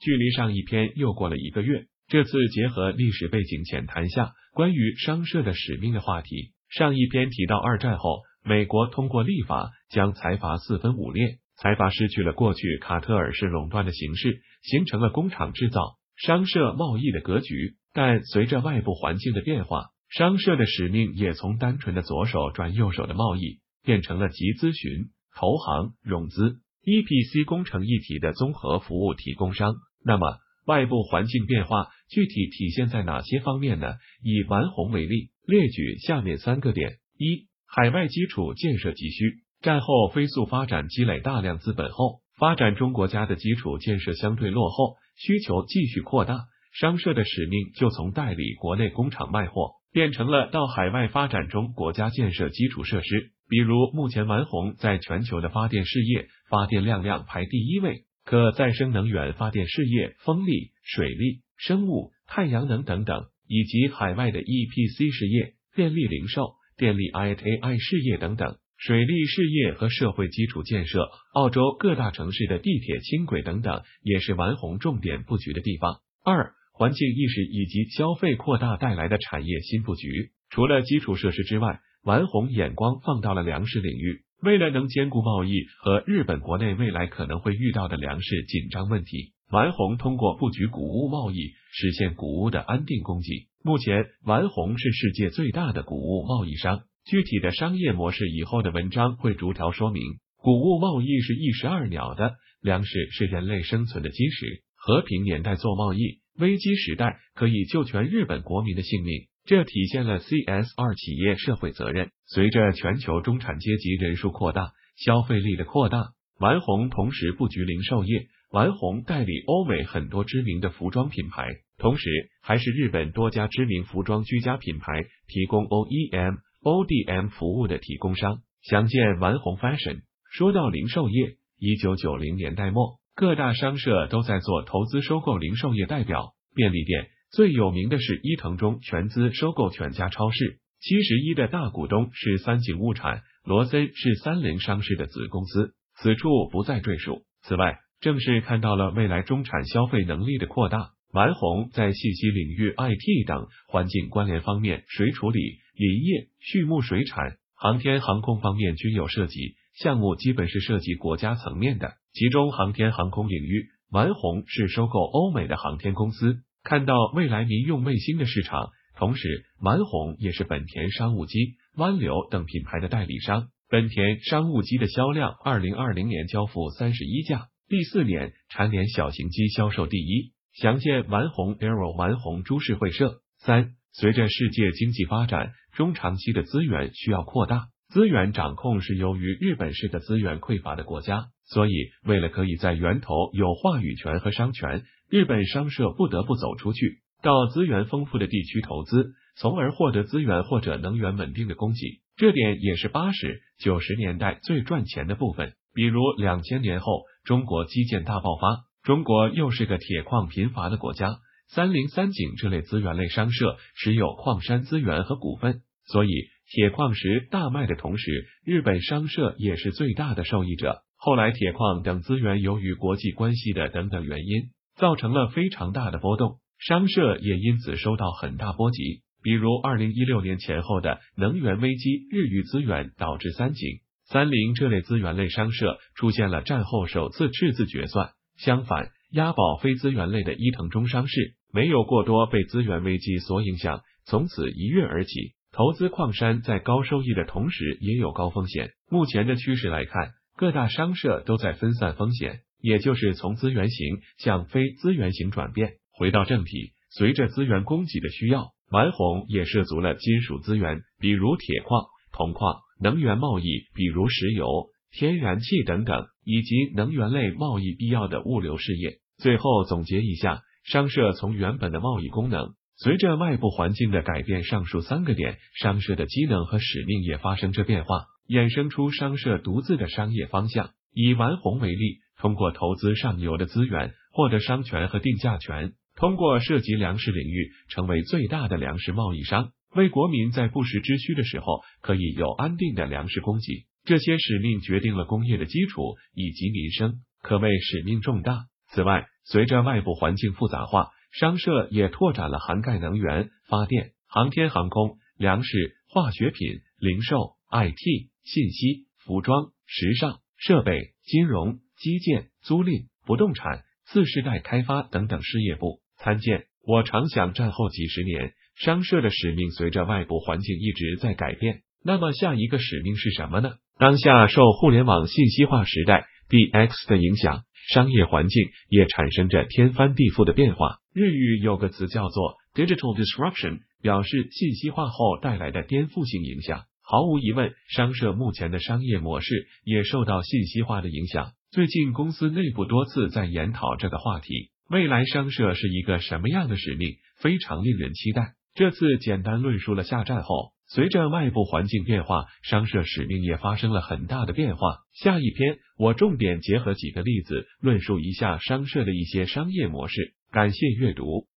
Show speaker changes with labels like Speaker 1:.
Speaker 1: 距离上一篇又过了一个月。这次结合历史背景浅谈下关于商社的使命的话题。上一篇提到，二战后，美国通过立法将财阀四分五裂，财阀失去了过去卡特尔式垄断的形式，形成了工厂制造、商社贸易的格局。但随着外部环境的变化，商社的使命也从单纯的左手转右手的贸易，变成了集咨询、投行、融资、EPC 工程一体的综合服务提供商。那么，外部环境变化具体体现在哪些方面呢？以完红为例，列举下面三个点：一、海外基础建设急需。战后飞速发展，积累大量资本后，发展中国家的基础建设相对落后，需求继续扩大。商社的使命就从代理国内工厂卖货，变成了到海外发展中国家建设基础设施。比如，目前完红在全球的发电事业，发电量量排第一位。可再生能源发电事业、风力、水利、生物、太阳能等等，以及海外的 EPC 事业、电力零售、电力 ITAI 事业等等，水利事业和社会基础建设，澳洲各大城市的地铁、轻轨等等，也是完红重点布局的地方。二、环境意识以及消费扩大带来的产业新布局，除了基础设施之外，完红眼光放到了粮食领域。为了能兼顾贸易和日本国内未来可能会遇到的粮食紧张问题，丸红通过布局谷物贸易，实现谷物的安定供给。目前，丸红是世界最大的谷物贸易商。具体的商业模式，以后的文章会逐条说明。谷物贸易是一石二鸟的，粮食是人类生存的基石。和平年代做贸易，危机时代可以救全日本国民的性命。这体现了 CSR 企业社会责任。随着全球中产阶级人数扩大，消费力的扩大，丸红同时布局零售业。丸红代理欧美很多知名的服装品牌，同时还是日本多家知名服装居家品牌提供 OEM、ODM 服务的提供商。详见丸红 Fashion。说到零售业，一九九零年代末，各大商社都在做投资收购零售业，代表便利店。最有名的是伊藤忠全资收购全家超市，七十一的大股东是三井物产，罗森是三菱商事的子公司，此处不再赘述。此外，正是看到了未来中产消费能力的扩大，丸红在信息领域、IT 等环境关联方面，水处理、林业、畜牧水产、航天航空方面均有涉及，项目基本是涉及国家层面的。其中航天航空领域，丸红是收购欧美的航天公司。看到未来民用卫星的市场，同时丸红也是本田商务机、湾流等品牌的代理商。本田商务机的销量，二零二零年交付三十一架，第四年蝉联小型机销售第一。详见丸红 Aero 丸红株式会社。三，随着世界经济发展，中长期的资源需要扩大，资源掌控是由于日本是个资源匮乏的国家，所以为了可以在源头有话语权和商权。日本商社不得不走出去，到资源丰富的地区投资，从而获得资源或者能源稳定的供给。这点也是八十九十年代最赚钱的部分。比如两千年后，中国基建大爆发，中国又是个铁矿贫乏的国家，三菱、三井这类资源类商社持有矿山资源和股份，所以铁矿石大卖的同时，日本商社也是最大的受益者。后来铁矿等资源由于国际关系的等等原因。造成了非常大的波动，商社也因此受到很大波及。比如二零一六年前后的能源危机，日遇资源导致三井、三菱这类资源类商社出现了战后首次赤字决算。相反，押宝非资源类的伊藤忠商事没有过多被资源危机所影响，从此一跃而起。投资矿山在高收益的同时，也有高风险。目前的趋势来看，各大商社都在分散风险。也就是从资源型向非资源型转变。回到正题，随着资源供给的需要，丸红也涉足了金属资源，比如铁矿、铜矿；能源贸易，比如石油、天然气等等，以及能源类贸易必要的物流事业。最后总结一下，商社从原本的贸易功能，随着外部环境的改变，上述三个点，商社的机能和使命也发生着变化，衍生出商社独自的商业方向。以丸红为例。通过投资上游的资源，获得商权和定价权；通过涉及粮食领域，成为最大的粮食贸易商，为国民在不时之需的时候可以有安定的粮食供给。这些使命决定了工业的基础以及民生，可谓使命重大。此外，随着外部环境复杂化，商社也拓展了涵盖能源、发电、航天航空、粮食、化学品、零售、IT、信息、服装、时尚、设备、金融、基建、租赁、不动产、次世代开发等等事业部。参见。我常想，战后几十年，商社的使命随着外部环境一直在改变。那么，下一个使命是什么呢？当下受互联网信息化时代 DX 的影响，商业环境也产生着天翻地覆的变化。日语有个词叫做 digital disruption，表示信息化后带来的颠覆性影响。毫无疑问，商社目前的商业模式也受到信息化的影响。最近，公司内部多次在研讨这个话题。未来商社是一个什么样的使命？非常令人期待。这次简单论述了下战后，随着外部环境变化，商社使命也发生了很大的变化。下一篇我重点结合几个例子，论述一下商社的一些商业模式。感谢阅读。